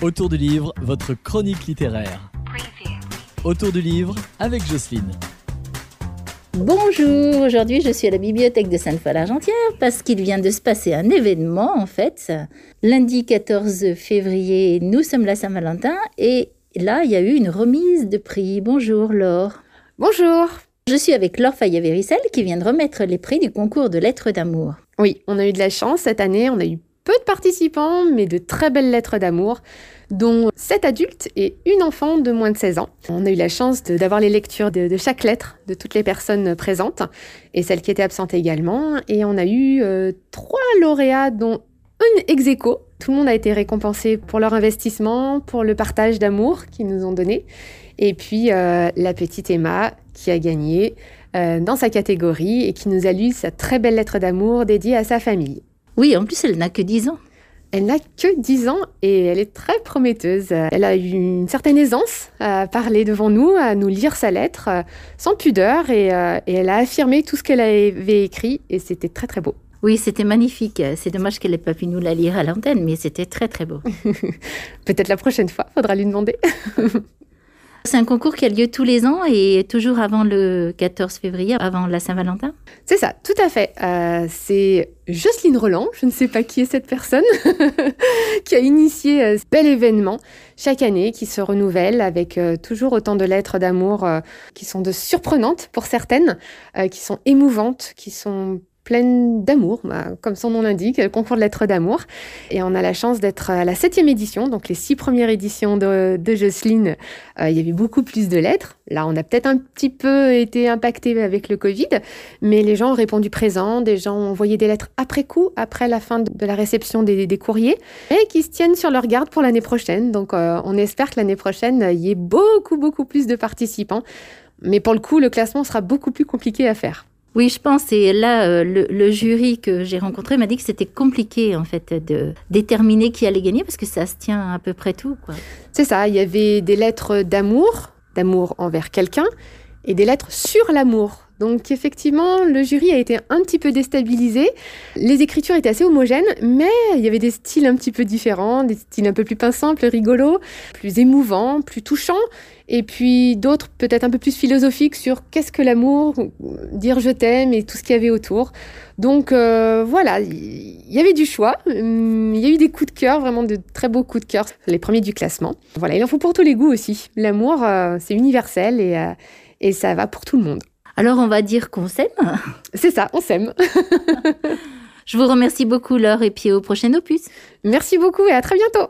Autour du livre, votre chronique littéraire. Autour du livre avec Jocelyne. Bonjour, aujourd'hui je suis à la bibliothèque de Sainte-Foy-l'Argentière parce qu'il vient de se passer un événement en fait. Lundi 14 février, nous sommes la Saint-Valentin et là il y a eu une remise de prix. Bonjour Laure. Bonjour. Je suis avec Laure Fayet-Vérissel qui vient de remettre les prix du concours de lettres d'amour. Oui, on a eu de la chance cette année, on a eu peu de participants, mais de très belles lettres d'amour, dont 7 adultes et une enfant de moins de 16 ans. On a eu la chance d'avoir les lectures de, chaque lettre de toutes les personnes présentes, et celles qui étaient absentes également. Et on a eu euh, trois lauréats, dont une ex -aequo. Tout le monde a été récompensé pour leur investissement, pour le partage d'amour qu'ils nous ont donné. Et puis euh, la petite Emma qui a gagné euh, dans sa catégorie et qui nous a lu sa très belle lettre d'amour dédiée à sa famille. Oui, en plus, elle n'a que 10 ans. Elle n'a que 10 ans et elle est très prometteuse. Elle a eu une certaine aisance à parler devant nous, à nous lire sa lettre euh, sans pudeur et, euh, et elle a affirmé tout ce qu'elle avait écrit et c'était très très beau. Oui, c'était magnifique. C'est dommage qu'elle n'ait pas pu nous la lire à l'antenne, mais c'était très très beau. Peut-être la prochaine fois, faudra lui demander. C'est un concours qui a lieu tous les ans et toujours avant le 14 février, avant la Saint-Valentin C'est ça, tout à fait. Euh, c'est Jocelyne Roland, je ne sais pas qui est cette personne, qui a initié euh, ce bel événement chaque année qui se renouvelle avec euh, toujours autant de lettres d'amour qui sont de surprenantes pour certaines, qui sont émouvantes, qui sont pleine d'amour, bah, comme son nom l'indique, le concours de lettres d'amour. Et on a la chance d'être à la septième édition, donc les six premières éditions de, Jocelyne, euh, il y avait beaucoup plus de lettres. Là, on a peut-être un petit peu été impacté avec le Covid, mais les gens ont répondu présent, des gens ont envoyé des lettres après coup, après la fin de la réception des, des courriers, et qui se tiennent sur leur garde pour l'année prochaine. Donc, euh, on espère que l'année prochaine, il y ait beaucoup, beaucoup plus de participants. Mais pour le coup, le classement sera beaucoup plus compliqué à faire. Oui, je pense. Et là, euh, le, jury que j'ai rencontré m'a dit que c'était compliqué, en fait, de déterminer qui allait gagner parce que ça se tient à peu près tout. C'est ça. Il y avait des lettres d'amour, d'amour envers quelqu'un, et des lettres sur l'amour. Donc effectivement, le jury a été un petit peu déstabilisé. Les écritures étaient assez homogènes, mais il y avait des styles un petit peu différents, des styles un peu plus pinsants, plus rigolos, plus émouvants, plus touchants, et puis d'autres peut-être un peu plus philosophiques sur qu'est-ce que l'amour, dire je t'aime et tout ce qu'il y avait autour. Donc euh, voilà, il y avait du choix, hum, il y a eu des coups de cœur, vraiment de très beaux coups de cœur, les premiers du classement. Voilà, il en faut pour tous les goûts aussi. L'amour, euh, c'est universel et, euh, et ça va pour tout le monde. Alors on va dire qu'on s'aime C'est ça, on s'aime. Je vous remercie beaucoup Laure et puis au prochain opus. Merci beaucoup et à très bientôt.